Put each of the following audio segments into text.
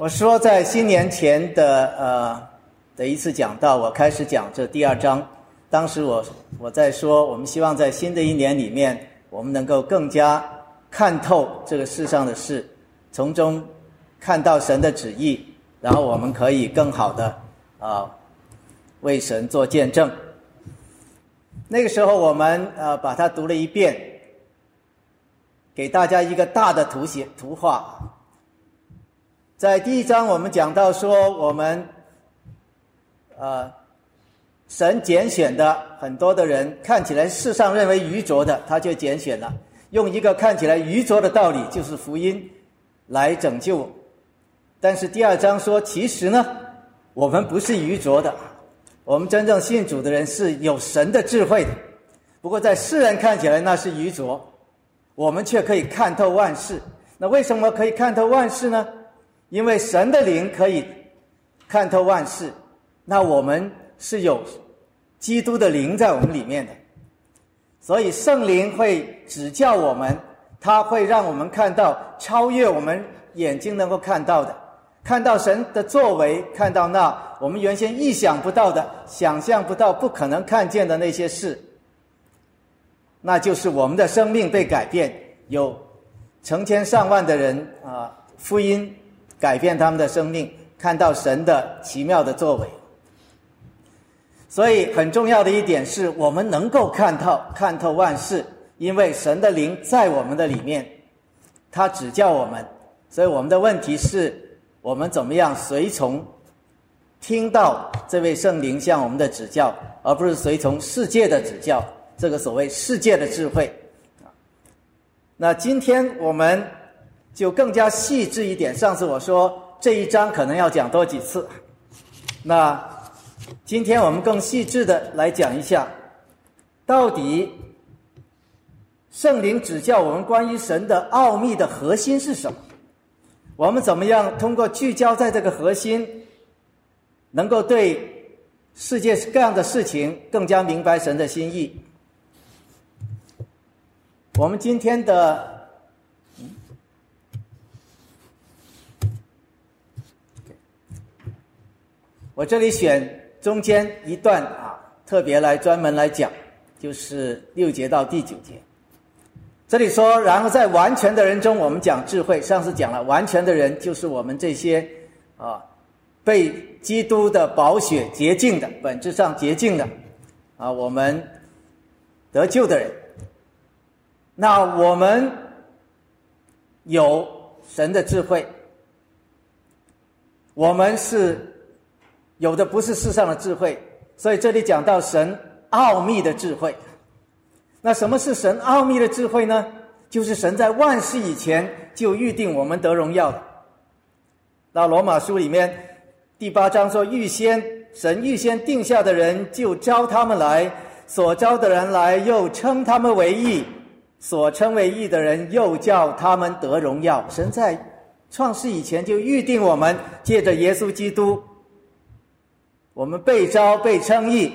我说，在新年前的呃的一次讲到，我开始讲这第二章。当时我我在说，我们希望在新的一年里面，我们能够更加看透这个世上的事，从中看到神的旨意，然后我们可以更好的啊为神做见证。那个时候，我们呃把它读了一遍，给大家一个大的图写图画。在第一章，我们讲到说，我们，呃，神拣选的很多的人，看起来世上认为愚拙的，他就拣选了，用一个看起来愚拙的道理，就是福音，来拯救。但是第二章说，其实呢，我们不是愚拙的，我们真正信主的人是有神的智慧的。不过在世人看起来那是愚拙，我们却可以看透万事。那为什么可以看透万事呢？因为神的灵可以看透万事，那我们是有基督的灵在我们里面的，所以圣灵会指教我们，他会让我们看到超越我们眼睛能够看到的，看到神的作为，看到那我们原先意想不到的、想象不到、不可能看见的那些事，那就是我们的生命被改变，有成千上万的人啊，福音。改变他们的生命，看到神的奇妙的作为。所以很重要的一点是我们能够看透看透万事，因为神的灵在我们的里面，他指教我们。所以我们的问题是我们怎么样随从听到这位圣灵向我们的指教，而不是随从世界的指教。这个所谓世界的智慧那今天我们。就更加细致一点。上次我说这一章可能要讲多几次，那今天我们更细致的来讲一下，到底圣灵指教我们关于神的奥秘的核心是什么？我们怎么样通过聚焦在这个核心，能够对世界各样的事情更加明白神的心意？我们今天的。我这里选中间一段啊，特别来专门来讲，就是六节到第九节。这里说，然后在完全的人中，我们讲智慧。上次讲了，完全的人就是我们这些啊，被基督的宝血洁净的，本质上洁净的啊，我们得救的人。那我们有神的智慧，我们是。有的不是世上的智慧，所以这里讲到神奥秘的智慧。那什么是神奥秘的智慧呢？就是神在万事以前就预定我们得荣耀的。到罗马书里面第八章说，预先神预先定下的人就招他们来，所招的人来又称他们为义，所称为义的人又叫他们得荣耀。神在创世以前就预定我们借着耶稣基督。我们被招被称义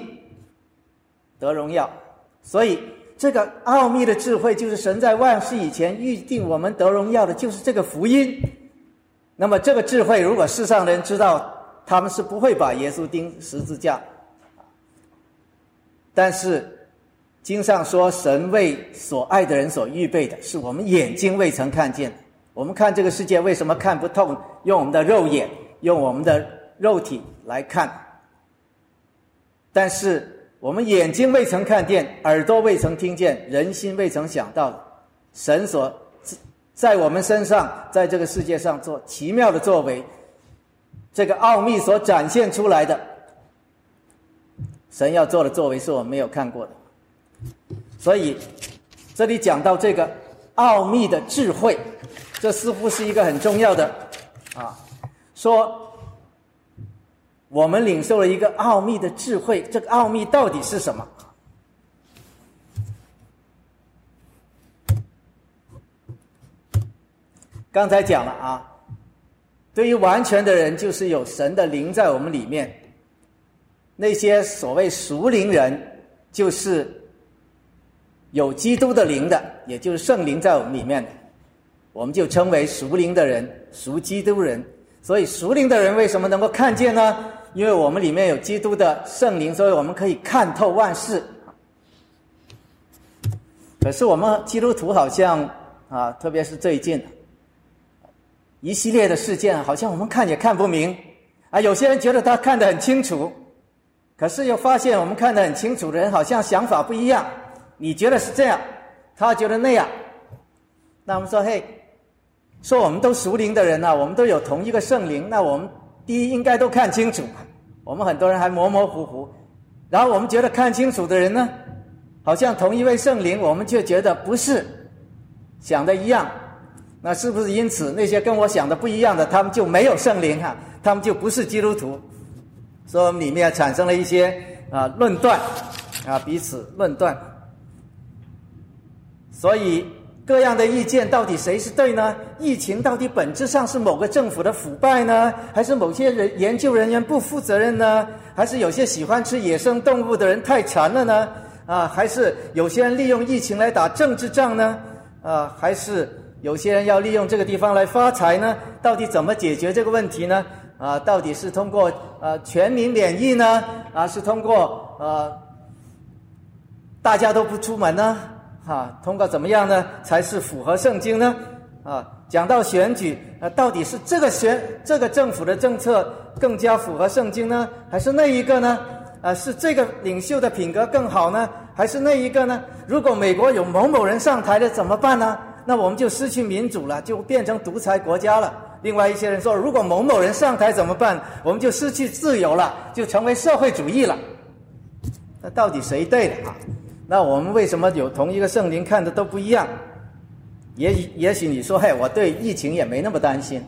得荣耀，所以这个奥秘的智慧就是神在万事以前预定我们得荣耀的，就是这个福音。那么这个智慧，如果世上人知道，他们是不会把耶稣钉十字架。但是经上说，神为所爱的人所预备的，是我们眼睛未曾看见的。我们看这个世界为什么看不透？用我们的肉眼，用我们的肉体来看。但是我们眼睛未曾看见，耳朵未曾听见，人心未曾想到，神所在我们身上，在这个世界上做奇妙的作为，这个奥秘所展现出来的，神要做的作为是我们没有看过的。所以这里讲到这个奥秘的智慧，这似乎是一个很重要的啊，说。我们领受了一个奥秘的智慧，这个奥秘到底是什么？刚才讲了啊，对于完全的人，就是有神的灵在我们里面；那些所谓属灵人，就是有基督的灵的，也就是圣灵在我们里面的，我们就称为属灵的人、属基督人。所以属灵的人为什么能够看见呢？因为我们里面有基督的圣灵，所以我们可以看透万事。可是我们基督徒好像啊，特别是最近一系列的事件，好像我们看也看不明啊。有些人觉得他看得很清楚，可是又发现我们看得很清楚的人好像想法不一样。你觉得是这样，他觉得那样。那我们说，嘿，说我们都属灵的人呐，我们都有同一个圣灵，那我们。第一，应该都看清楚。我们很多人还模模糊糊，然后我们觉得看清楚的人呢，好像同一位圣灵，我们却觉得不是想的一样。那是不是因此那些跟我想的不一样的，他们就没有圣灵哈？他们就不是基督徒？所以我们里面产生了一些啊论断啊彼此论断，所以。各样的意见，到底谁是对呢？疫情到底本质上是某个政府的腐败呢，还是某些人研究人员不负责任呢？还是有些喜欢吃野生动物的人太馋了呢？啊，还是有些人利用疫情来打政治仗呢？啊，还是有些人要利用这个地方来发财呢？到底怎么解决这个问题呢？啊，到底是通过呃全民免疫呢？啊，是通过呃大家都不出门呢？哈，通过怎么样呢？才是符合圣经呢？啊，讲到选举，啊，到底是这个选这个政府的政策更加符合圣经呢，还是那一个呢？啊，是这个领袖的品格更好呢，还是那一个呢？如果美国有某某人上台了怎么办呢？那我们就失去民主了，就变成独裁国家了。另外一些人说，如果某某人上台怎么办？我们就失去自由了，就成为社会主义了。那到底谁对的啊？那我们为什么有同一个圣灵看的都不一样？也许也许你说，嘿，我对疫情也没那么担心，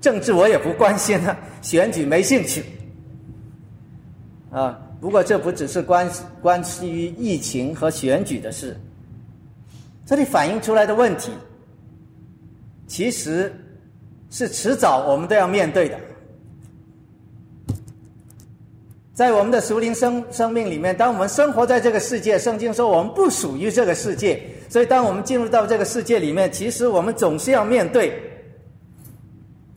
政治我也不关心啊，选举没兴趣。啊，不过这不只是关关系于疫情和选举的事，这里反映出来的问题，其实是迟早我们都要面对的。在我们的属灵生生命里面，当我们生活在这个世界，圣经说我们不属于这个世界，所以当我们进入到这个世界里面，其实我们总是要面对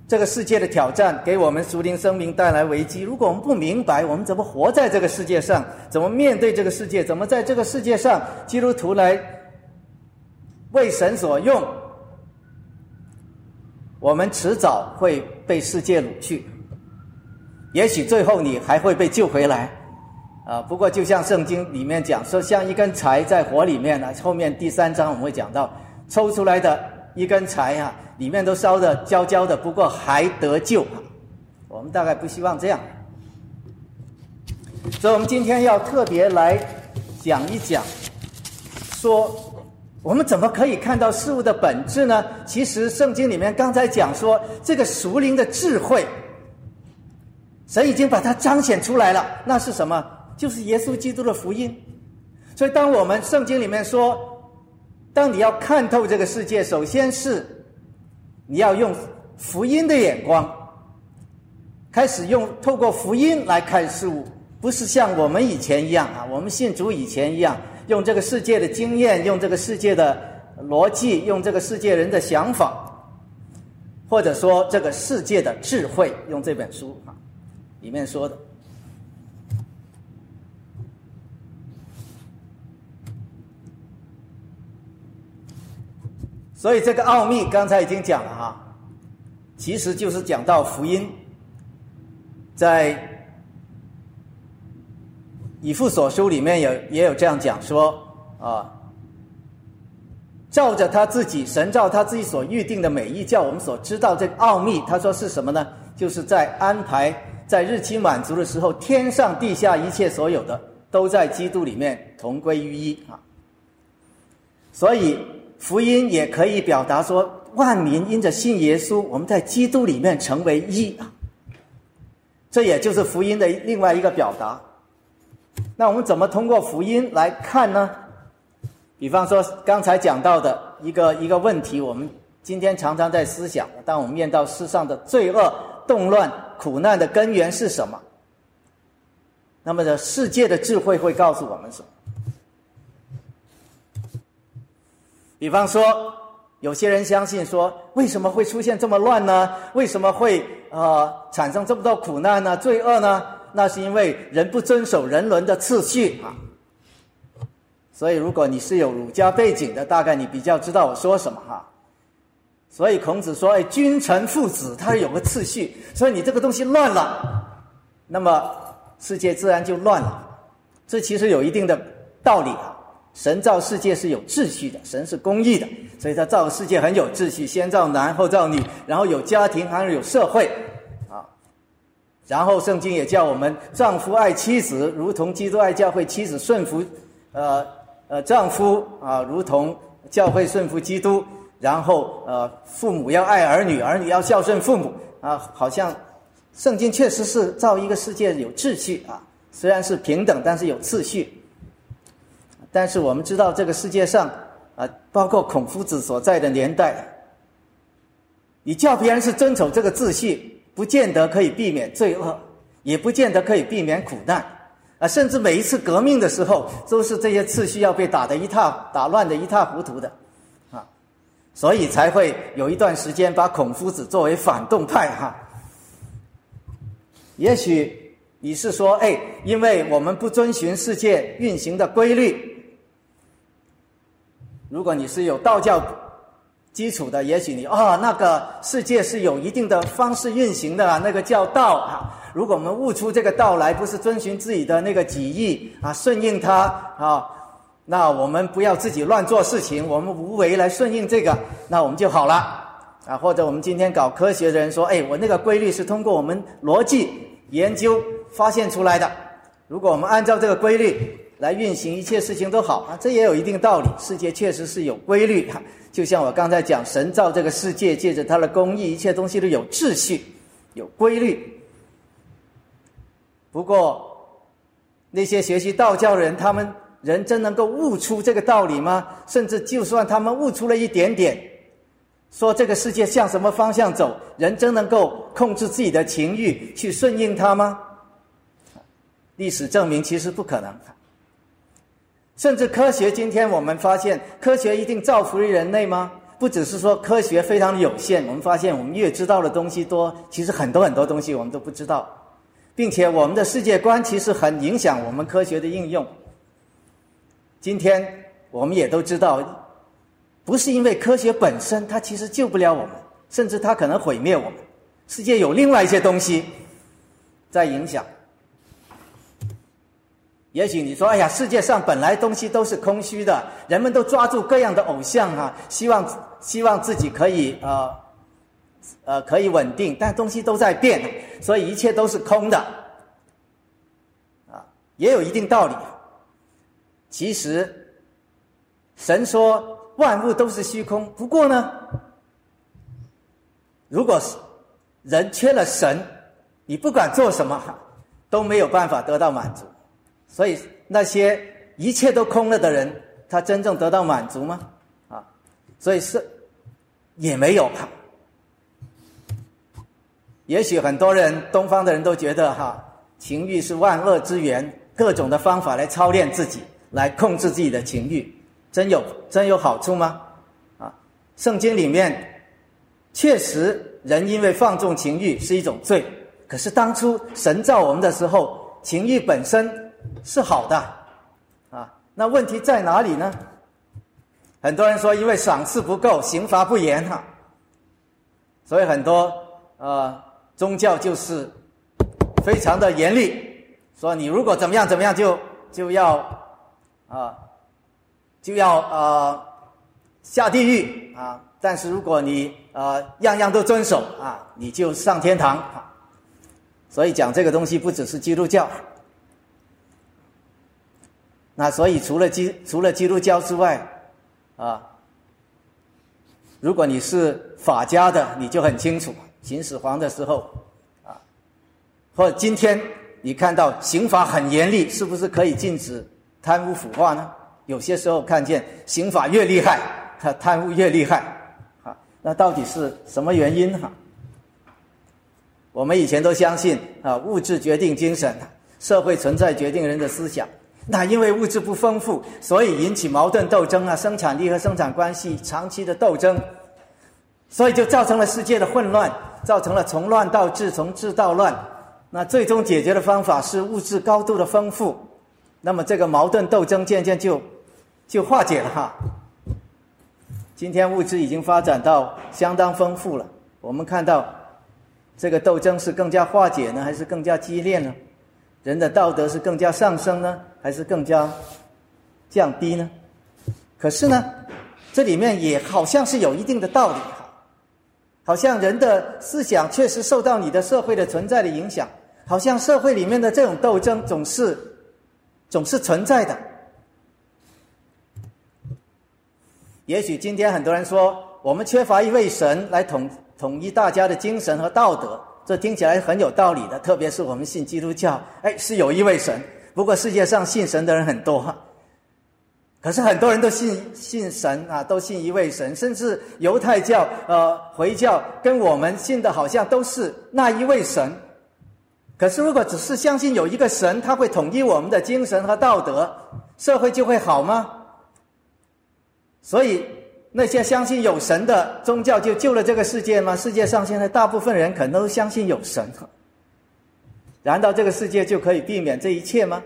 这个世界的挑战，给我们属灵生命带来危机。如果我们不明白我们怎么活在这个世界上，怎么面对这个世界，怎么在这个世界上基督徒来为神所用，我们迟早会被世界掳去。也许最后你还会被救回来，啊！不过就像圣经里面讲说，像一根柴在火里面呢。后面第三章我们会讲到，抽出来的一根柴啊，里面都烧的焦焦的，不过还得救。我们大概不希望这样，所以我们今天要特别来讲一讲，说我们怎么可以看到事物的本质呢？其实圣经里面刚才讲说，这个属灵的智慧。神已经把它彰显出来了，那是什么？就是耶稣基督的福音。所以，当我们圣经里面说，当你要看透这个世界，首先是你要用福音的眼光，开始用透过福音来看事物，不是像我们以前一样啊，我们信主以前一样，用这个世界的经验，用这个世界的逻辑，用这个世界人的想法，或者说这个世界的智慧，用这本书啊。里面说的，所以这个奥秘刚才已经讲了哈，其实就是讲到福音，在以父所书里面有也有这样讲说啊，照着他自己神照他自己所预定的美意，叫我们所知道这个奥秘。他说是什么呢？就是在安排。在日期满足的时候，天上地下一切所有的，都在基督里面同归于一啊。所以福音也可以表达说，万民因着信耶稣，我们在基督里面成为一啊。这也就是福音的另外一个表达。那我们怎么通过福音来看呢？比方说刚才讲到的一个一个问题，我们今天常常在思想：当我们面到世上的罪恶、动乱。苦难的根源是什么？那么，的世界的智慧会告诉我们什么？比方说，有些人相信说，为什么会出现这么乱呢？为什么会呃产生这么多苦难呢？罪恶呢？那是因为人不遵守人伦的次序啊。所以，如果你是有儒家背景的，大概你比较知道我说什么哈。所以孔子说：“哎，君臣父子，他有个次序。所以你这个东西乱了，那么世界自然就乱了。这其实有一定的道理啊。”神造世界是有秩序的，神是公义的，所以他造世界很有秩序，先造男后造女，然后有家庭，还有社会，啊，然后圣经也叫我们丈夫爱妻子，如同基督爱教会，妻子顺服，呃呃丈夫啊，如同教会顺服基督，然后呃父母要爱儿女，儿女要孝顺父母啊，好像圣经确实是造一个世界有秩序啊，虽然是平等，但是有次序。但是我们知道，这个世界上啊，包括孔夫子所在的年代，你叫别人是遵守这个秩序，不见得可以避免罪恶，也不见得可以避免苦难啊。甚至每一次革命的时候，都是这些次序要被打得一塌打乱的一塌糊涂的，所以才会有一段时间把孔夫子作为反动派哈。也许你是说，哎，因为我们不遵循世界运行的规律。如果你是有道教基础的，也许你啊，那个世界是有一定的方式运行的，那个叫道啊。如果我们悟出这个道来，不是遵循自己的那个己意啊，顺应它啊，那我们不要自己乱做事情，我们无为来顺应这个，那我们就好了啊。或者我们今天搞科学的人说，哎，我那个规律是通过我们逻辑研究发现出来的，如果我们按照这个规律。来运行一切事情都好啊，这也有一定道理。世界确实是有规律哈，就像我刚才讲，神造这个世界，借着他的公义，一切东西都有秩序、有规律。不过，那些学习道教的人，他们人真能够悟出这个道理吗？甚至就算他们悟出了一点点，说这个世界向什么方向走，人真能够控制自己的情欲去顺应它吗？历史证明，其实不可能。甚至科学，今天我们发现，科学一定造福于人类吗？不只是说科学非常有限，我们发现我们越知道的东西多，其实很多很多东西我们都不知道，并且我们的世界观其实很影响我们科学的应用。今天我们也都知道，不是因为科学本身它其实救不了我们，甚至它可能毁灭我们，世界有另外一些东西在影响。也许你说：“哎呀，世界上本来东西都是空虚的，人们都抓住各样的偶像啊，希望希望自己可以呃呃可以稳定，但东西都在变，所以一切都是空的。”啊，也有一定道理。其实，神说万物都是虚空。不过呢，如果是人缺了神，你不管做什么都没有办法得到满足。所以那些一切都空了的人，他真正得到满足吗？啊，所以是也没有哈。也许很多人东方的人都觉得哈，情欲是万恶之源，各种的方法来操练自己，来控制自己的情欲，真有真有好处吗？啊，圣经里面确实人因为放纵情欲是一种罪，可是当初神造我们的时候，情欲本身。是好的，啊，那问题在哪里呢？很多人说，因为赏赐不够，刑罚不严哈，所以很多呃宗教就是非常的严厉，说你如果怎么样怎么样，就就要啊就要呃下地狱啊，但是如果你呃样样都遵守啊，你就上天堂啊。所以讲这个东西不只是基督教。那所以除了基除了基督教之外，啊，如果你是法家的，你就很清楚，秦始皇的时候，啊，或者今天你看到刑法很严厉，是不是可以禁止贪污腐化呢？有些时候看见刑法越厉害，他贪污越厉害，啊，那到底是什么原因哈？我们以前都相信啊，物质决定精神，社会存在决定人的思想。那因为物质不丰富，所以引起矛盾斗争啊，生产力和生产关系长期的斗争，所以就造成了世界的混乱，造成了从乱到治，从治到乱。那最终解决的方法是物质高度的丰富，那么这个矛盾斗争渐渐就就化解了哈。今天物质已经发展到相当丰富了，我们看到这个斗争是更加化解呢，还是更加激烈呢？人的道德是更加上升呢，还是更加降低呢？可是呢，这里面也好像是有一定的道理哈，好像人的思想确实受到你的社会的存在的影响。好像社会里面的这种斗争总是总是存在的。也许今天很多人说，我们缺乏一位神来统统一大家的精神和道德，这听起来很有道理的。特别是我们信基督教，哎，是有一位神。不过世界上信神的人很多，可是很多人都信信神啊，都信一位神，甚至犹太教、呃回教跟我们信的好像都是那一位神。可是，如果只是相信有一个神，他会统一我们的精神和道德，社会就会好吗？所以，那些相信有神的宗教就救了这个世界吗？世界上现在大部分人可能都相信有神，难道这个世界就可以避免这一切吗？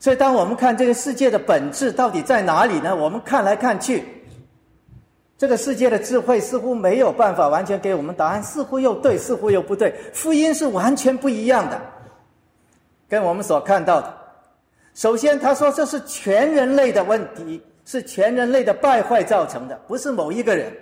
所以，当我们看这个世界的本质到底在哪里呢？我们看来看去。这个世界的智慧似乎没有办法完全给我们答案，似乎又对，似乎又不对。福音是完全不一样的，跟我们所看到的。首先，他说这是全人类的问题，是全人类的败坏造成的，不是某一个人。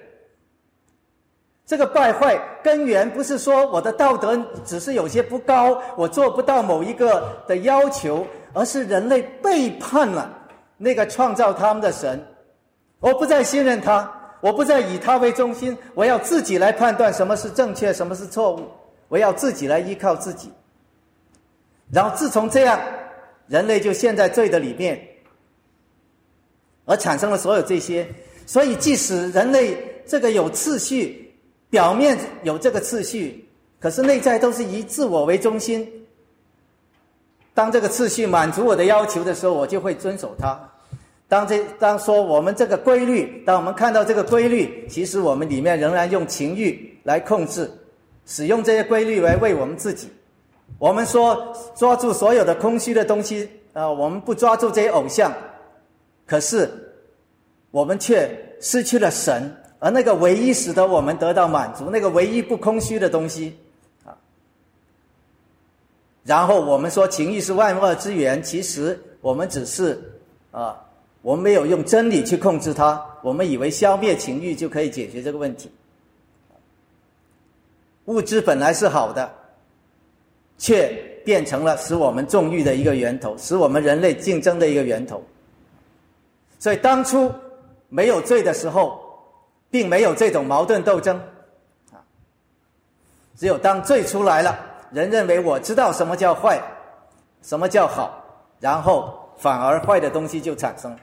这个败坏根源不是说我的道德只是有些不高，我做不到某一个的要求，而是人类背叛了那个创造他们的神，我不再信任他。我不再以他为中心，我要自己来判断什么是正确，什么是错误。我要自己来依靠自己。然后自从这样，人类就陷在罪的里面，而产生了所有这些。所以，即使人类这个有次序，表面有这个次序，可是内在都是以自我为中心。当这个次序满足我的要求的时候，我就会遵守它。当这当说我们这个规律，当我们看到这个规律，其实我们里面仍然用情欲来控制，使用这些规律来为我们自己。我们说抓住所有的空虚的东西啊，我们不抓住这些偶像，可是我们却失去了神，而那个唯一使得我们得到满足，那个唯一不空虚的东西啊。然后我们说情欲是万恶之源，其实我们只是啊。我们没有用真理去控制它，我们以为消灭情欲就可以解决这个问题。物质本来是好的，却变成了使我们纵欲的一个源头，使我们人类竞争的一个源头。所以当初没有罪的时候，并没有这种矛盾斗争，啊，只有当罪出来了，人认为我知道什么叫坏，什么叫好，然后。反而坏的东西就产生。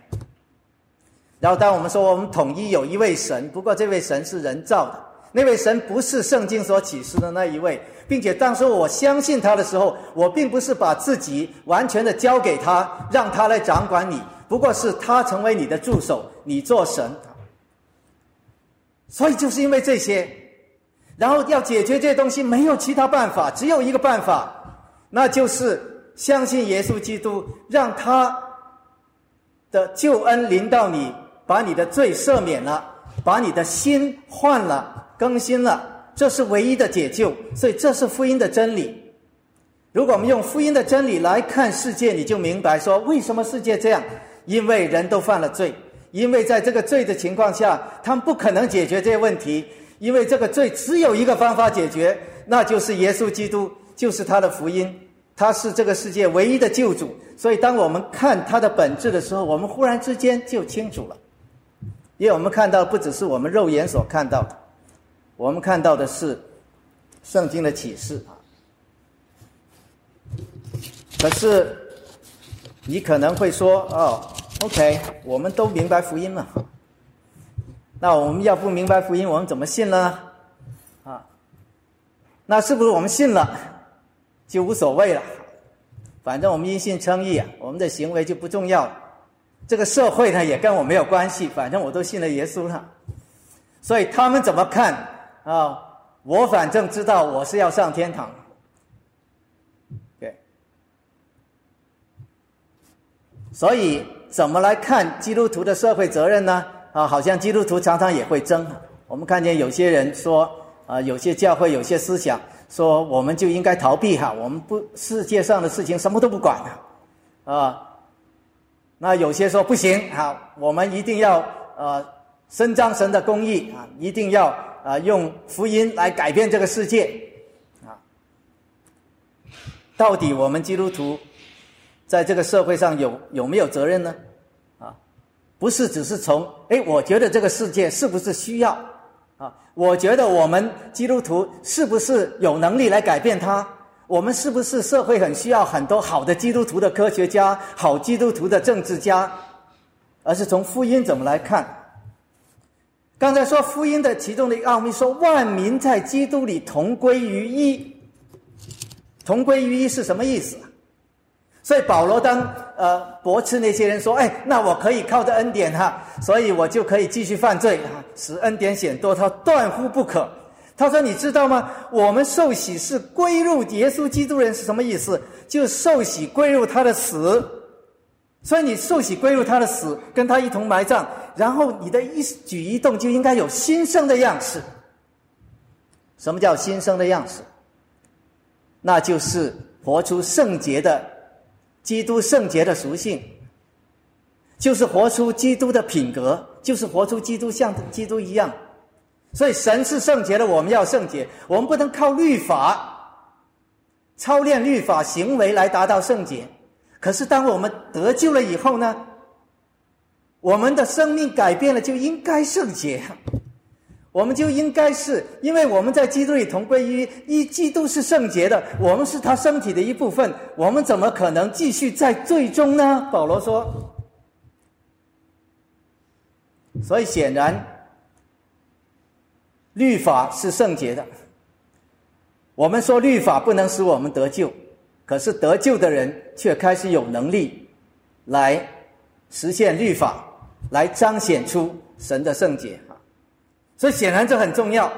然后，当我们说我们统一有一位神，不过这位神是人造的，那位神不是圣经所启示的那一位，并且当时我相信他的时候，我并不是把自己完全的交给他，让他来掌管你，不过是他成为你的助手，你做神。所以就是因为这些，然后要解决这些东西，没有其他办法，只有一个办法，那就是。相信耶稣基督，让他的救恩临到你，把你的罪赦免了，把你的心换了、更新了，这是唯一的解救。所以这是福音的真理。如果我们用福音的真理来看世界，你就明白说为什么世界这样？因为人都犯了罪，因为在这个罪的情况下，他们不可能解决这些问题，因为这个罪只有一个方法解决，那就是耶稣基督，就是他的福音。他是这个世界唯一的救主，所以当我们看他的本质的时候，我们忽然之间就清楚了。因为我们看到不只是我们肉眼所看到的，我们看到的是圣经的启示啊。可是你可能会说：“哦，OK，我们都明白福音了。那我们要不明白福音，我们怎么信呢？啊，那是不是我们信了？”就无所谓了，反正我们因信称义啊，我们的行为就不重要了。这个社会呢也跟我没有关系，反正我都信了耶稣了。所以他们怎么看啊？我反正知道我是要上天堂。对。所以怎么来看基督徒的社会责任呢？啊，好像基督徒常常也会争。我们看见有些人说啊，有些教会有些思想说，我们就应该逃避哈，我们不世界上的事情什么都不管啊。啊那有些说不行啊，我们一定要呃伸张神的公义啊，一定要啊用福音来改变这个世界啊。到底我们基督徒在这个社会上有有没有责任呢？啊，不是只是从哎，我觉得这个世界是不是需要？我觉得我们基督徒是不是有能力来改变它？我们是不是社会很需要很多好的基督徒的科学家、好基督徒的政治家？而是从福音怎么来看？刚才说福音的其中的一个奥秘，说万民在基督里同归于一。同归于一是什么意思？所以保罗当呃驳斥那些人说：“哎，那我可以靠着恩典哈，所以我就可以继续犯罪啊，使恩典显多。”他断乎不可。他说：“你知道吗？我们受洗是归入耶稣基督人是什么意思？就受洗归入他的死。所以你受洗归入他的死，跟他一同埋葬，然后你的一举一动就应该有新生的样式。什么叫新生的样式？那就是活出圣洁的基督圣洁的属性，就是活出基督的品格，就是活出基督像基督一样。”所以神是圣洁的，我们要圣洁。我们不能靠律法操练律法行为来达到圣洁。可是当我们得救了以后呢？我们的生命改变了，就应该圣洁。我们就应该是因为我们在基督里同归于一，基督是圣洁的，我们是他身体的一部分。我们怎么可能继续在最终呢？保罗说。所以显然。律法是圣洁的。我们说律法不能使我们得救，可是得救的人却开始有能力来实现律法，来彰显出神的圣洁！所以显然这很重要。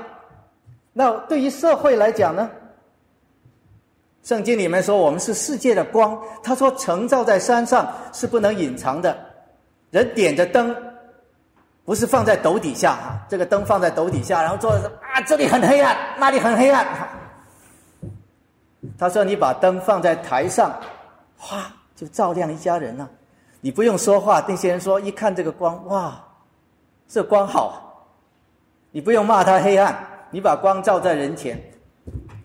那对于社会来讲呢？圣经里面说我们是世界的光，他说城照在山上是不能隐藏的，人点着灯。不是放在斗底下哈，这个灯放在斗底下，然后坐着啊，这里很黑暗，那里很黑暗。他说：“你把灯放在台上，哗，就照亮一家人了。你不用说话，那些人说一看这个光，哇，这光好。你不用骂他黑暗，你把光照在人前，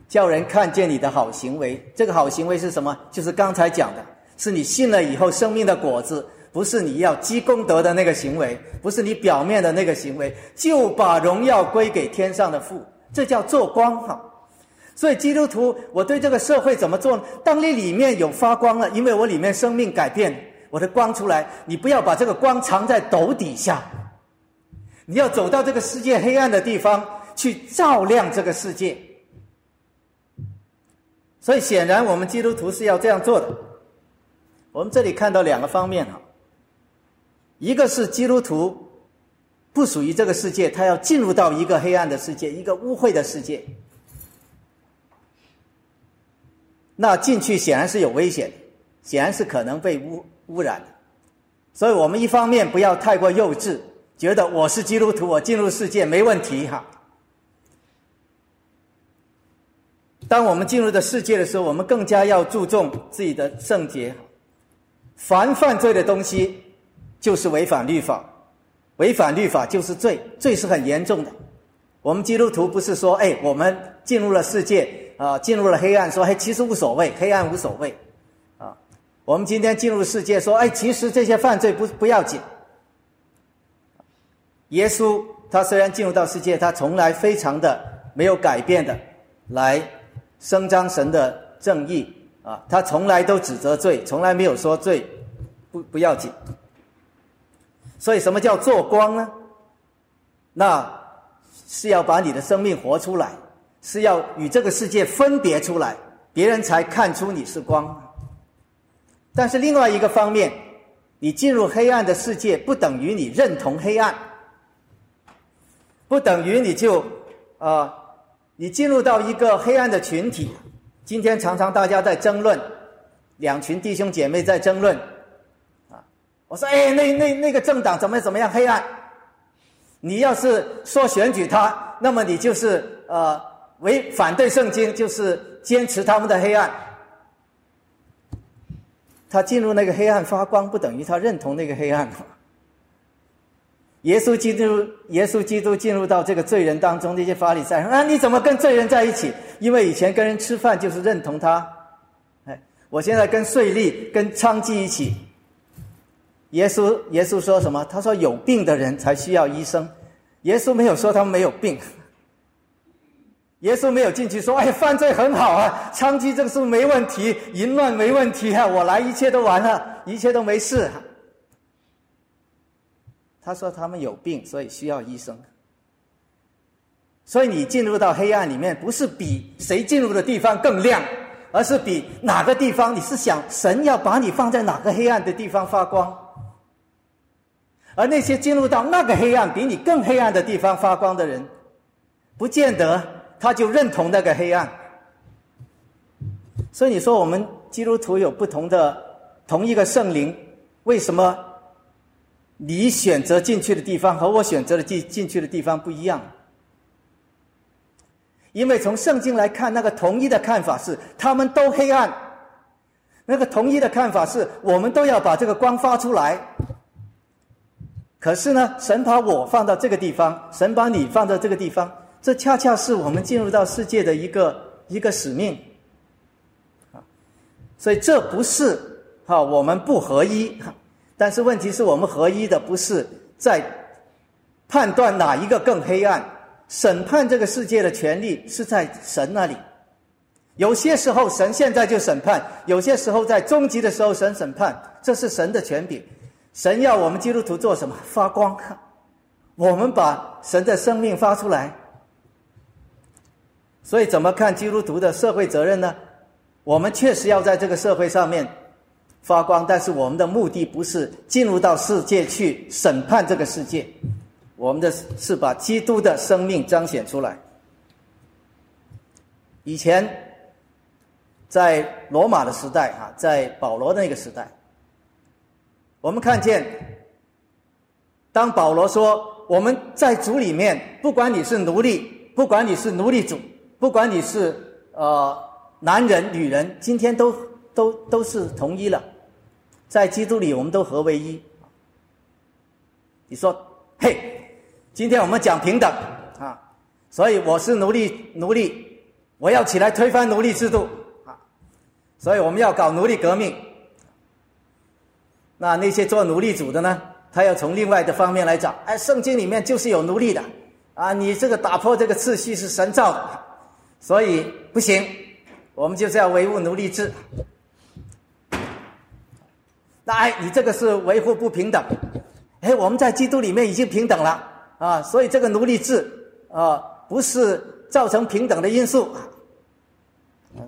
叫人看见你的好行为。这个好行为是什么？就是刚才讲的，是你信了以后生命的果子。”不是你要积功德的那个行为，不是你表面的那个行为，就把荣耀归给天上的父，这叫做光哈。所以基督徒，我对这个社会怎么做呢？当你里面有发光了，因为我里面生命改变，我的光出来，你不要把这个光藏在斗底下，你要走到这个世界黑暗的地方去照亮这个世界。所以显然，我们基督徒是要这样做的。我们这里看到两个方面哈。一个是基督徒不属于这个世界，他要进入到一个黑暗的世界，一个污秽的世界。那进去显然是有危险，显然是可能被污污染的。所以我们一方面不要太过幼稚，觉得我是基督徒，我进入世界没问题哈。当我们进入的世界的时候，我们更加要注重自己的圣洁。凡犯罪的东西。就是违反律法，违反律法就是罪，罪是很严重的。我们基督徒不是说，哎，我们进入了世界啊，进入了黑暗，说，哎，其实无所谓，黑暗无所谓，啊，我们今天进入世界，说，哎，其实这些犯罪不不要紧。耶稣他虽然进入到世界，他从来非常的没有改变的来伸张神的正义啊，他从来都指责罪，从来没有说罪不不要紧。所以，什么叫做光呢？那是要把你的生命活出来，是要与这个世界分别出来，别人才看出你是光。但是另外一个方面，你进入黑暗的世界，不等于你认同黑暗，不等于你就啊，你进入到一个黑暗的群体。今天常常大家在争论，两群弟兄姐妹在争论，啊，我说，哎，那那那个政党怎么怎么样黑暗？你要是说选举他，那么你就是呃，为反对圣经，就是坚持他们的黑暗。他进入那个黑暗发光，不等于他认同那个黑暗。耶稣基督，耶稣基督进入到这个罪人当中，那些法利赛人啊，你怎么跟罪人在一起？因为以前跟人吃饭就是认同他，哎，我现在跟税吏、跟娼妓一起。耶稣，耶稣说什么？他说有病的人才需要医生，耶稣没有说他们没有病。耶稣没有进去说：“哎，犯罪很好啊，娼妓这个是没问题，淫乱没问题啊，我来一切都完了，一切都没事。”他说他们有病，所以需要医生。所以你进入到黑暗里面，不是比谁进入的地方更亮，而是比哪个地方你是想神要把你放在哪个黑暗的地方发光。而那些进入到那个黑暗比你更黑暗的地方发光的人，不见得。他就认同那个黑暗，所以你说我们基督徒有不同的同一个圣灵，为什么你选择进去的地方和我选择的进进去的地方不一样？因为从圣经来看，那个统一的看法是他们都黑暗，那个统一的看法是我们都要把这个光发出来。可是呢，神把我放到这个地方，神把你放到这个地方。这恰恰是我们进入到世界的一个一个使命，啊，所以这不是哈我们不合一，但是问题是我们合一的不是在判断哪一个更黑暗，审判这个世界的权利是在神那里。有些时候神现在就审判，有些时候在终极的时候神审判，这是神的权柄。神要我们基督徒做什么？发光，我们把神的生命发出来。所以，怎么看基督徒的社会责任呢？我们确实要在这个社会上面发光，但是我们的目的不是进入到世界去审判这个世界，我们的是把基督的生命彰显出来。以前在罗马的时代啊，在保罗那个时代，我们看见，当保罗说我们在主里面，不管你是奴隶，不管你是奴隶主。不管你是呃男人女人，今天都都都是同一了，在基督里我们都合为一。你说，嘿，今天我们讲平等啊，所以我是奴隶奴隶，我要起来推翻奴隶制度啊，所以我们要搞奴隶革命。那那些做奴隶主的呢，他要从另外的方面来找，哎，圣经里面就是有奴隶的啊，你这个打破这个次序是神造的。所以不行，我们就是要维护奴隶制。那哎，你这个是维护不平等。哎，我们在基督里面已经平等了啊，所以这个奴隶制啊，不是造成平等的因素。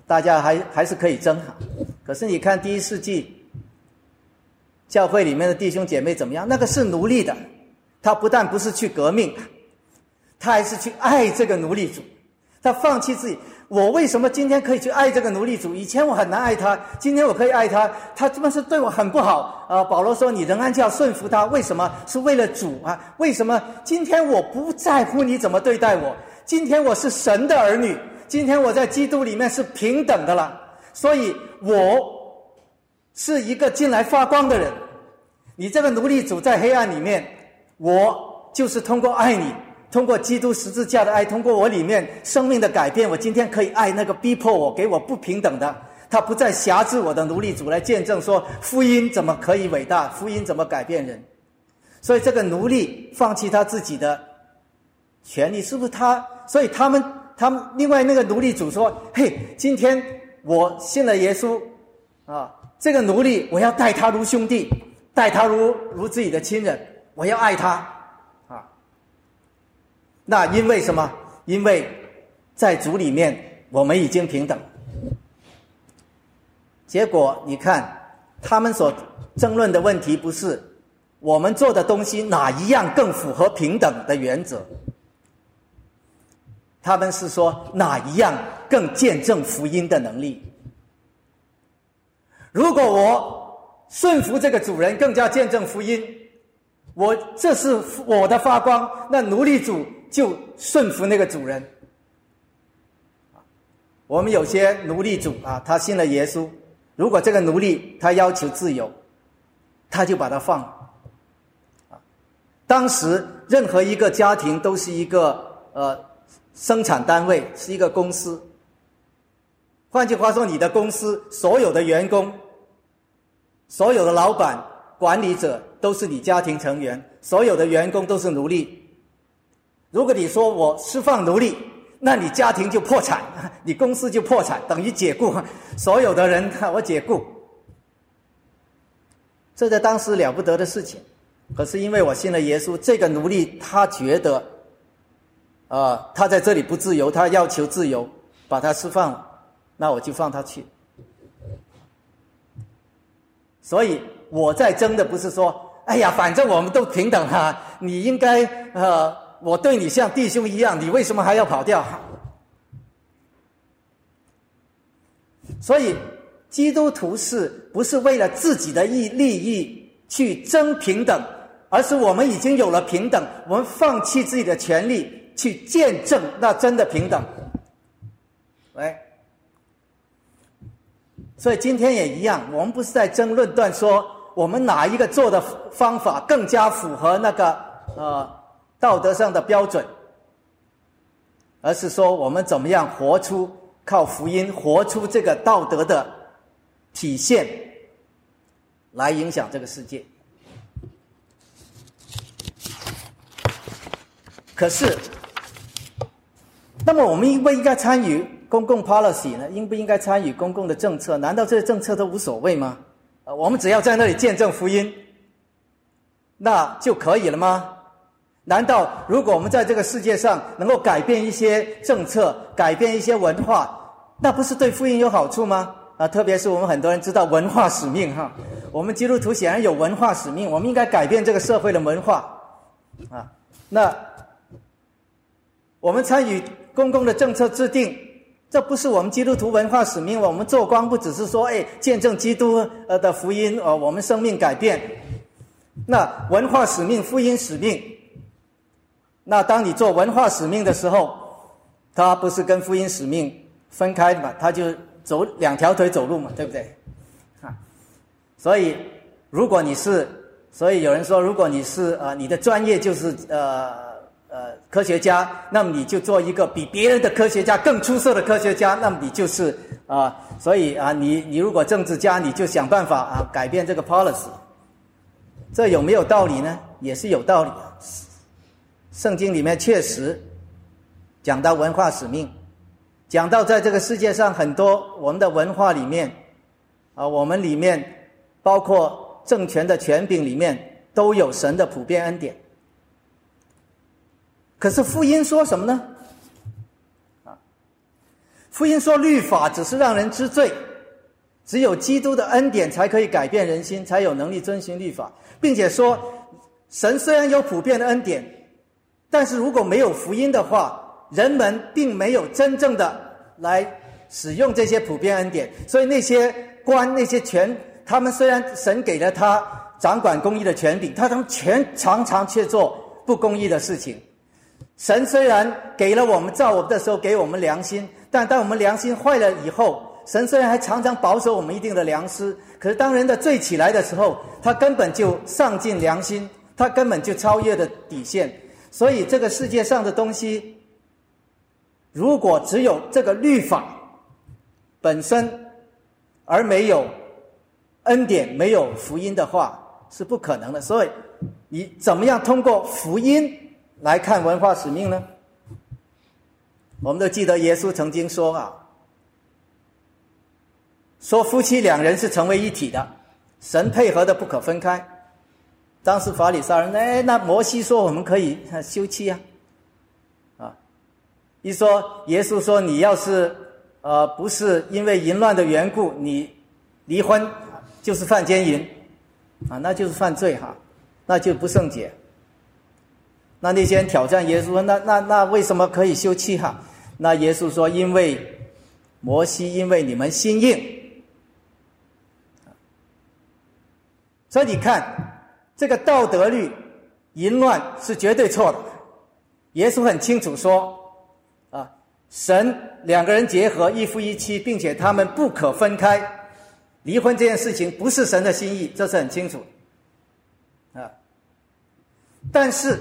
大家还还是可以争。可是你看第一世纪教会里面的弟兄姐妹怎么样？那个是奴隶的，他不但不是去革命，他还是去爱这个奴隶主。他放弃自己，我为什么今天可以去爱这个奴隶主？以前我很难爱他，今天我可以爱他。他这么是对我很不好啊！保罗说：“你仍然就要顺服他，为什么？是为了主啊！为什么？今天我不在乎你怎么对待我，今天我是神的儿女，今天我在基督里面是平等的了，所以我是一个进来发光的人。你这个奴隶主在黑暗里面，我就是通过爱你。”通过基督十字架的爱，通过我里面生命的改变，我今天可以爱那个逼迫我、给我不平等的，他不再辖制我的奴隶主来见证说福音怎么可以伟大，福音怎么改变人。所以这个奴隶放弃他自己的权利，是不是他？所以他们他们另外那个奴隶主说：“嘿，今天我信了耶稣啊，这个奴隶我要待他如兄弟，待他如如自己的亲人，我要爱他。”那因为什么？因为在主里面，我们已经平等。结果你看，他们所争论的问题不是我们做的东西哪一样更符合平等的原则，他们是说哪一样更见证福音的能力。如果我顺服这个主人，更加见证福音，我这是我的发光，那奴隶主就顺服那个主人。我们有些奴隶主啊，他信了耶稣。如果这个奴隶他要求自由，他就把他放。啊，当时任何一个家庭都是一个呃生产单位，是一个公司。换句话说，你的公司所有的员工、所有的老板、管理者都是你家庭成员，所有的员工都是奴隶。如果你说我释放奴隶，那你家庭就破产，你公司就破产，等于解雇 所有的人，我解雇。这在当时了不得的事情，可是因为我信了耶稣，这个奴隶他觉得，啊，他在这里不自由，他要求自由，把他释放了，那我就放他去。所以我在争的不是说，哎呀，反正我们都平等哈，你应该呃。我对你像弟兄一样，你为什么还要跑掉？所以，基督徒是不是为了自己的益利益去争平等，而是我们已经有了平等，我们放弃自己的权利去见证那真的平等。喂，所以今天也一样，我们不是在争论断说我们哪一个做的方法更加符合那个呃。道德上的标准，而是说我们怎么样活出靠福音活出这个道德的体现，来影响这个世界。可是，那么我们应不应该参与公共 policy 呢？应不应该参与公共的政策？难道这些政策都无所谓吗？呃，我们只要在那里见证福音，那就可以了吗？难道如果我们在这个世界上能够改变一些政策、改变一些文化，那不是对福音有好处吗？啊，特别是我们很多人知道文化使命哈，我们基督徒显然有文化使命，我们应该改变这个社会的文化，啊，那我们参与公共的政策制定，这不是我们基督徒文化使命我们做光不只是说，哎，见证基督呃的福音，呃，我们生命改变，那文化使命、福音使命。那当你做文化使命的时候，它不是跟福音使命分开的嘛？它就走两条腿走路嘛，对不对？啊，所以如果你是，所以有人说，如果你是啊，你的专业就是呃呃科学家，那么你就做一个比别人的科学家更出色的科学家，那么你就是啊，所以啊，你你如果政治家，你就想办法啊改变这个 policy，这有没有道理呢？也是有道理的。圣经里面确实讲到文化使命，讲到在这个世界上很多我们的文化里面，啊，我们里面包括政权的权柄里面都有神的普遍恩典。可是福音说什么呢？啊，福音说律法只是让人知罪，只有基督的恩典才可以改变人心，才有能力遵循律法，并且说神虽然有普遍的恩典。但是如果没有福音的话，人们并没有真正的来使用这些普遍恩典。所以那些官、那些权，他们虽然神给了他掌管公义的权柄，他们全常常却做不公义的事情。神虽然给了我们造我们的时候给我们良心，但当我们良心坏了以后，神虽然还常常保守我们一定的良知，可是当人的罪起来的时候，他根本就丧尽良心，他根本就超越了底线。所以，这个世界上的东西，如果只有这个律法本身，而没有恩典、没有福音的话，是不可能的。所以，你怎么样通过福音来看文化使命呢？我们都记得耶稣曾经说啊，说夫妻两人是成为一体的，神配合的不可分开。当时法利赛人，哎，那摩西说我们可以休妻啊，啊，一说耶稣说你要是呃不是因为淫乱的缘故，你离婚就是犯奸淫，啊，那就是犯罪哈，那就不圣洁。那那些人挑战耶稣说：“那那那为什么可以休妻哈？”那耶稣说：“因为摩西，因为你们心硬。”所以你看，这个道德律淫乱是绝对错的。耶稣很清楚说：“啊，神两个人结合一夫一妻，并且他们不可分开，离婚这件事情不是神的心意，这是很清楚。”啊，但是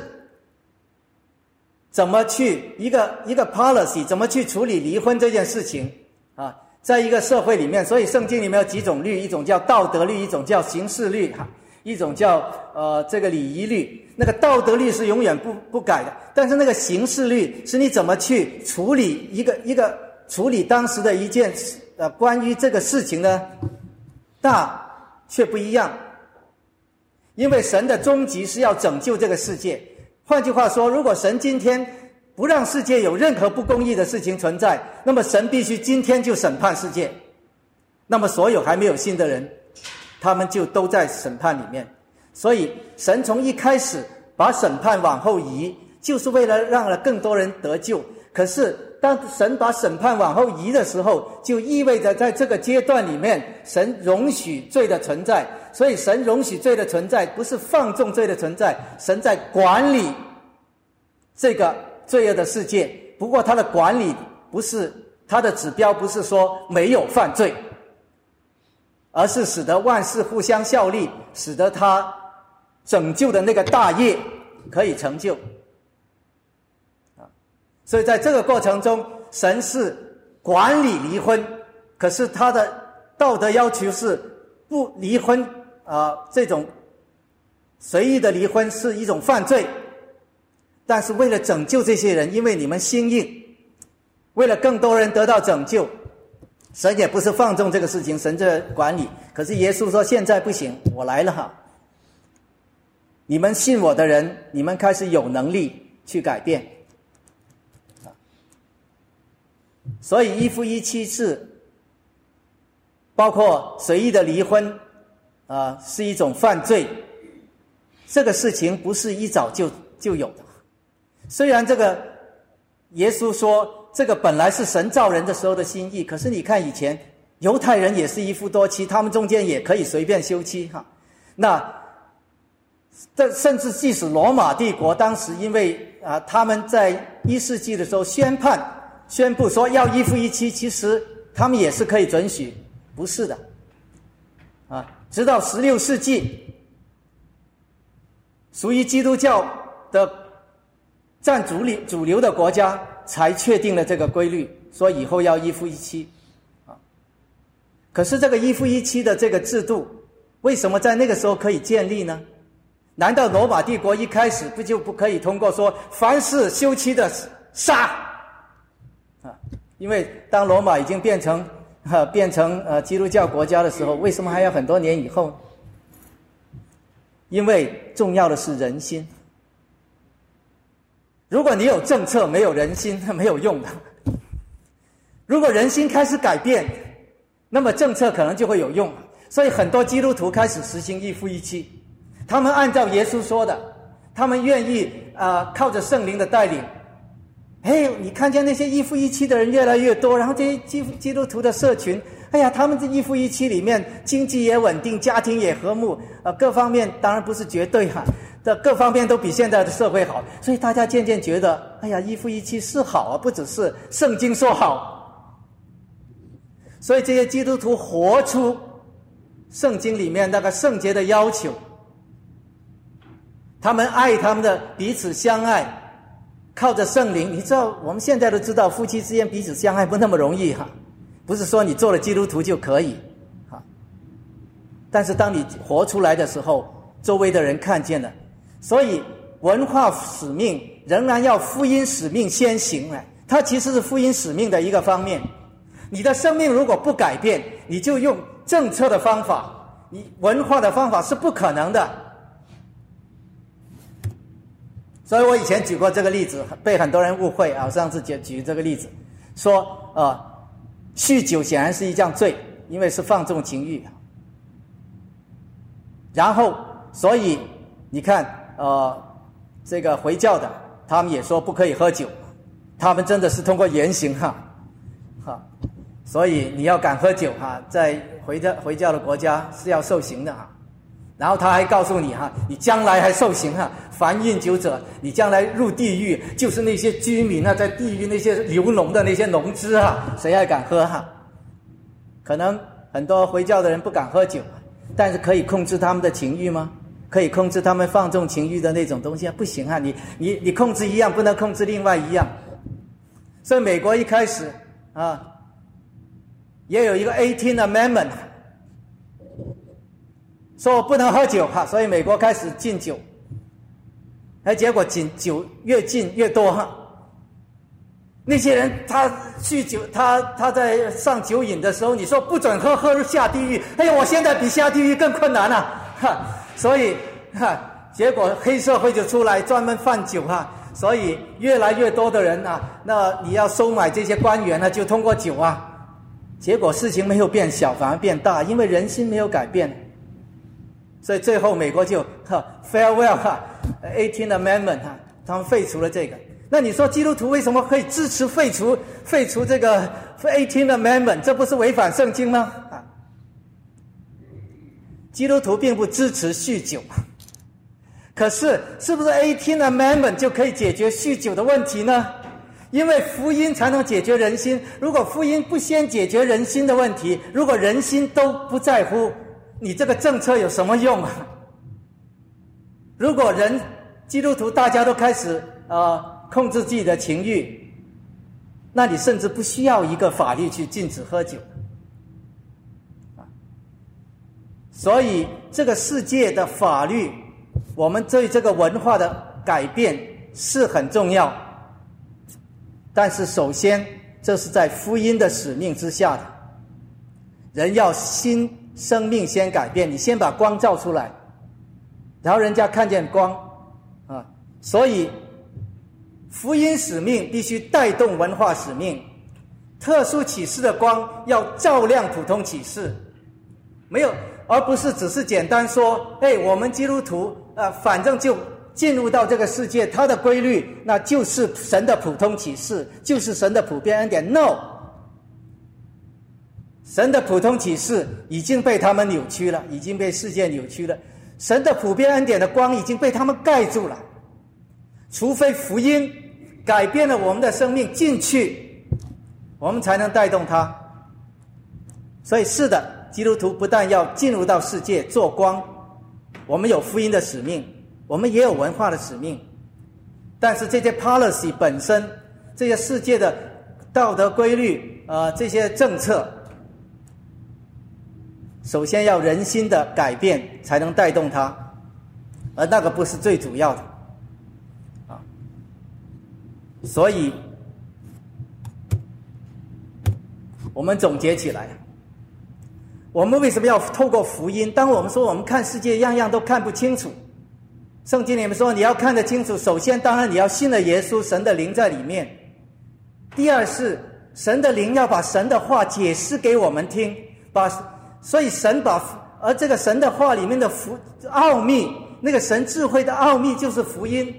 怎么去一个一个 policy，怎么去处理离婚这件事情啊？在一个社会里面，所以圣经里面有几种律，一种叫道德律，一种叫刑事律，哈，一种叫呃这个礼仪律。那个道德律是永远不不改的，但是那个刑事律是你怎么去处理一个一个处理当时的一件呃关于这个事情呢？大却不一样，因为神的终极是要拯救这个世界。换句话说，如果神今天。不让世界有任何不公义的事情存在，那么神必须今天就审判世界。那么所有还没有信的人，他们就都在审判里面。所以神从一开始把审判往后移，就是为了让了更多人得救。可是当神把审判往后移的时候，就意味着在这个阶段里面，神容许罪的存在。所以神容许罪的存在，不是放纵罪的存在，神在管理这个。罪恶的世界，不过他的管理不是他的指标，不是说没有犯罪，而是使得万事互相效力，使得他拯救的那个大业可以成就。啊，所以在这个过程中，神是管理离婚，可是他的道德要求是不离婚啊，这种随意的离婚是一种犯罪。但是为了拯救这些人，因为你们心硬，为了更多人得到拯救，神也不是放纵这个事情，神在管理。可是耶稣说：“现在不行，我来了哈。你们信我的人，你们开始有能力去改变。所以一夫一妻制，包括随意的离婚，啊，是一种犯罪。这个事情不是一早就就有的。”虽然这个耶稣说这个本来是神造人的时候的心意，可是你看以前犹太人也是一夫多妻，他们中间也可以随便休妻哈。那这甚至即使罗马帝国当时因为啊他们在一世纪的时候宣判宣布说要一夫一妻，其实他们也是可以准许，不是的啊。直到十六世纪，属于基督教的。占主流主流的国家才确定了这个规律，说以后要一夫一妻，啊，可是这个一夫一妻的这个制度，为什么在那个时候可以建立呢？难道罗马帝国一开始不就不可以通过说凡是休妻的杀？啊，因为当罗马已经变成哈变成呃基督教国家的时候，为什么还要很多年以后？因为重要的是人心。如果你有政策没有人心，那 没有用的。如果人心开始改变，那么政策可能就会有用。所以很多基督徒开始实行一夫一妻，他们按照耶稣说的，他们愿意啊靠着圣灵的带领。哎，你看见那些一夫一妻的人越来越多，然后这些基基督徒的社群，哎呀，他们这一夫一妻里面经济也稳定，家庭也和睦，啊，各方面当然不是绝对哈。的各方面都比现在的社会好，所以大家渐渐觉得，哎呀，一夫一妻是好啊，不只是圣经说好。所以这些基督徒活出圣经里面那个圣洁的要求，他们爱他们的彼此相爱，靠着圣灵。你知道，我们现在都知道，夫妻之间彼此相爱不那么容易哈，不是说你做了基督徒就可以，哈。但是当你活出来的时候，周围的人看见了。所以，文化使命仍然要福音使命先行了，它其实是福音使命的一个方面。你的生命如果不改变，你就用政策的方法，你文化的方法是不可能的。所以我以前举过这个例子，被很多人误会啊。上次举举这个例子，说呃，酗酒显然是一项罪，因为是放纵情欲。然后，所以你看，呃，这个回教的，他们也说不可以喝酒，他们真的是通过言行哈，哈，所以你要敢喝酒哈，在回教回教的国家是要受刑的哈。然后他还告诉你哈，你将来还受刑哈，凡饮酒者，你将来入地狱，就是那些居民啊，在地狱那些流脓的那些脓汁哈，谁还敢喝哈？可能很多回教的人不敢喝酒，但是可以控制他们的情欲吗？可以控制他们放纵情欲的那种东西啊？不行啊！你你你控制一样，不能控制另外一样。所以美国一开始啊，也有一个 Eighteen Amendment。说我不能喝酒哈，所以美国开始禁酒，哎，结果禁酒越禁越多哈。那些人他酗酒，他他在上酒瘾的时候，你说不准喝，喝下地狱。哎呀，我现在比下地狱更困难了哈，所以哈，结果黑社会就出来专门贩酒哈，所以越来越多的人啊，那你要收买这些官员呢，就通过酒啊，结果事情没有变小，反而变大，因为人心没有改变。所以最后美国就哈 farewell 哈 Eighteen Amendment 哈，他们废除了这个。那你说基督徒为什么可以支持废除废除这个 Eighteen Amendment？这不是违反圣经吗？基督徒并不支持酗酒，可是是不是 A 十 Amendment 就可以解决酗酒的问题呢？因为福音才能解决人心。如果福音不先解决人心的问题，如果人心都不在乎。你这个政策有什么用啊？如果人基督徒大家都开始呃控制自己的情欲，那你甚至不需要一个法律去禁止喝酒啊。所以这个世界的法律，我们对这个文化的改变是很重要。但是首先，这是在福音的使命之下的，人要心。生命先改变，你先把光照出来，然后人家看见光，啊，所以福音使命必须带动文化使命，特殊启示的光要照亮普通启示，没有，而不是只是简单说，哎，我们基督徒啊，反正就进入到这个世界，它的规律那就是神的普通启示，就是神的普遍恩典。No。神的普通启示已经被他们扭曲了，已经被世界扭曲了。神的普遍恩典的光已经被他们盖住了。除非福音改变了我们的生命进去，我们才能带动它。所以是的，基督徒不但要进入到世界做光，我们有福音的使命，我们也有文化的使命。但是这些 policy 本身，这些世界的道德规律啊，这些政策。首先要人心的改变才能带动它，而那个不是最主要的，啊，所以，我们总结起来，我们为什么要透过福音？当我们说我们看世界样样都看不清楚，圣经里面说你要看得清楚，首先当然你要信了耶稣，神的灵在里面；第二是神的灵要把神的话解释给我们听，把。所以神把，而这个神的话里面的福奥秘，那个神智慧的奥秘就是福音。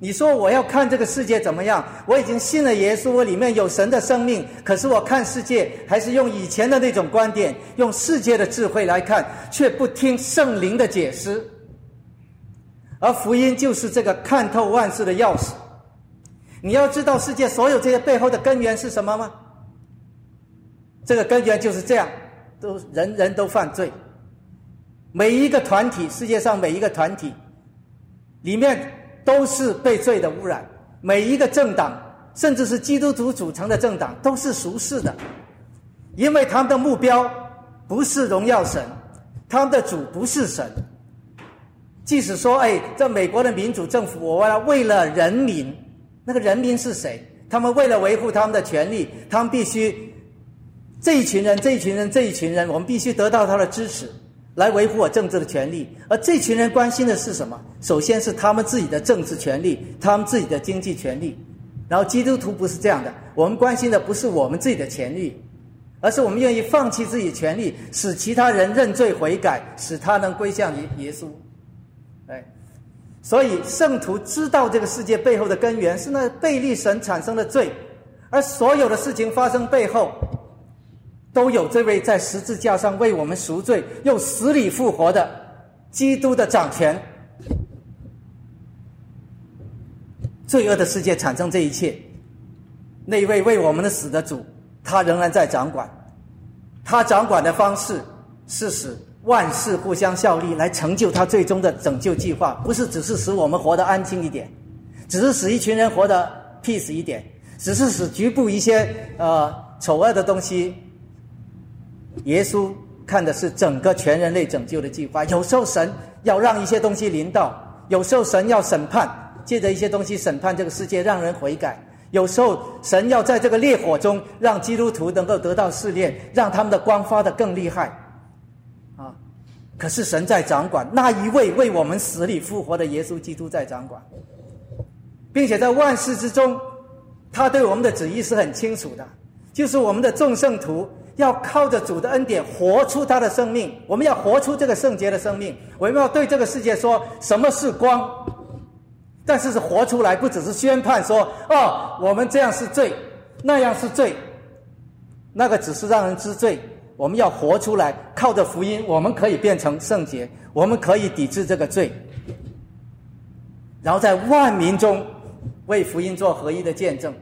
你说我要看这个世界怎么样？我已经信了耶稣，我里面有神的生命，可是我看世界还是用以前的那种观点，用世界的智慧来看，却不听圣灵的解释。而福音就是这个看透万事的钥匙。你要知道世界所有这些背后的根源是什么吗？这个根源就是这样。都人人都犯罪，每一个团体，世界上每一个团体，里面都是被罪的污染。每一个政党，甚至是基督徒组成的政党，都是俗世的，因为他们的目标不是荣耀神，他们的主不是神。即使说，哎，这美国的民主政府，我为了为了人民，那个人民是谁？他们为了维护他们的权利，他们必须。这一群人，这一群人，这一群人，我们必须得到他的支持，来维护我政治的权利。而这群人关心的是什么？首先是他们自己的政治权利，他们自己的经济权利。然后基督徒不是这样的，我们关心的不是我们自己的权利，而是我们愿意放弃自己权利，使其他人认罪悔改，使他能归向耶耶稣。哎，所以圣徒知道这个世界背后的根源是那背离神产生的罪，而所有的事情发生背后，都有这位在十字架上为我们赎罪又死里复活的基督的掌权。罪恶的世界产生这一切，那位为我们的死的主，他仍然在掌管。他掌管的方式是使万事互相效力，来成就他最终的拯救计划。不是只是使我们活得安静一点，只是使一群人活得 peace 一点，只是使局部一些呃丑恶的东西。耶稣看的是整个全人类拯救的计划。有时候神要让一些东西临到，有时候神要审判。借着一些东西审判这个世界，让人悔改。有时候神要在这个烈火中，让基督徒能够得到试炼，让他们的光发得更厉害。啊！可是神在掌管，那一位为我们死里复活的耶稣基督在掌管，并且在万事之中，他对我们的旨意是很清楚的，就是我们的众圣徒要靠着主的恩典活出他的生命。我们要活出这个圣洁的生命，我们要对这个世界说什么是光。但是是活出来，不只是宣判说哦，我们这样是罪，那样是罪，那个只是让人知罪。我们要活出来，靠着福音，我们可以变成圣洁，我们可以抵制这个罪，然后在万民中为福音做合一的见证。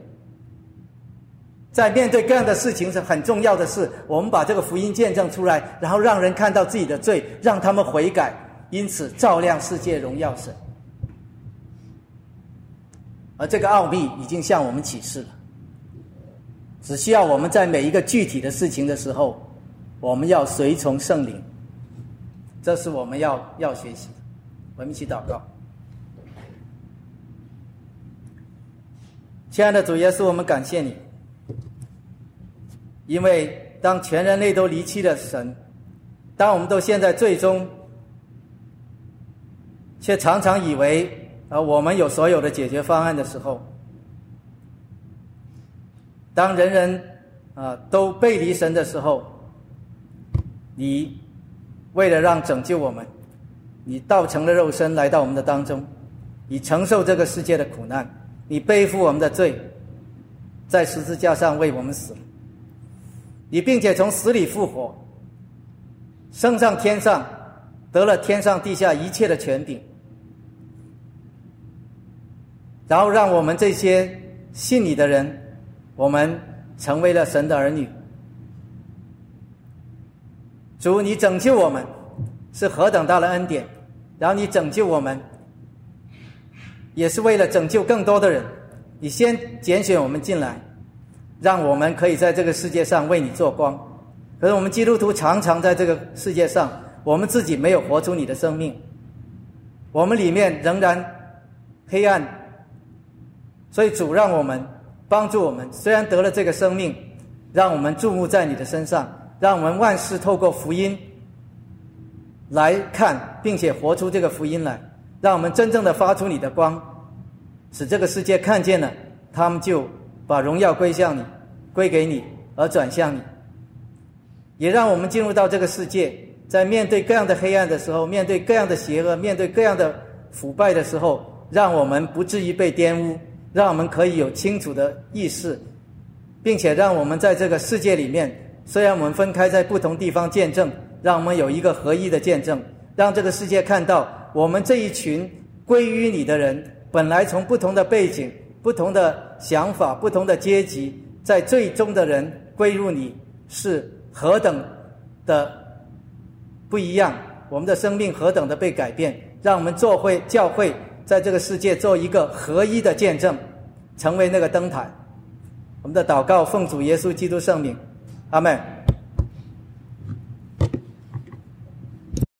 在面对各样的事情是很重要的是，我们把这个福音见证出来，然后让人看到自己的罪，让他们悔改，因此照亮世界，荣耀神。而这个奥秘已经向我们启示了，只需要我们在每一个具体的事情的时候，我们要随从圣灵，这是我们要要学习的。我们一起祷告，亲爱的主耶稣，我们感谢你，因为当全人类都离弃了神，当我们都陷在最终，却常常以为。啊我们有所有的解决方案的时候，当人人啊都背离神的时候，你为了让拯救我们，你道成了肉身来到我们的当中，你承受这个世界的苦难，你背负我们的罪，在十字架上为我们死了，你并且从死里复活，升上天上，得了天上地下一切的权柄。然后让我们这些信你的人，我们成为了神的儿女。主，你拯救我们是何等大的恩典！然后你拯救我们，也是为了拯救更多的人。你先拣选我们进来，让我们可以在这个世界上为你做光。可是我们基督徒常常在这个世界上，我们自己没有活出你的生命，我们里面仍然黑暗。所以主让我们帮助我们，虽然得了这个生命，让我们注目在你的身上，让我们万事透过福音来看，并且活出这个福音来，让我们真正的发出你的光，使这个世界看见了，他们就把荣耀归向你，归给你而转向你。也让我们进入到这个世界，在面对各样的黑暗的时候，面对各样的邪恶，面对各样的腐败的时候，让我们不至于被玷污。让我们可以有清楚的意识，并且让我们在这个世界里面，虽然我们分开在不同地方见证，让我们有一个合一的见证，让这个世界看到我们这一群归于你的人，本来从不同的背景、不同的想法、不同的阶级，在最终的人归入你是何等的不一样，我们的生命何等的被改变，让我们做会教会。在这个世界做一个合一的见证，成为那个灯塔。我们的祷告奉主耶稣基督圣名，阿门。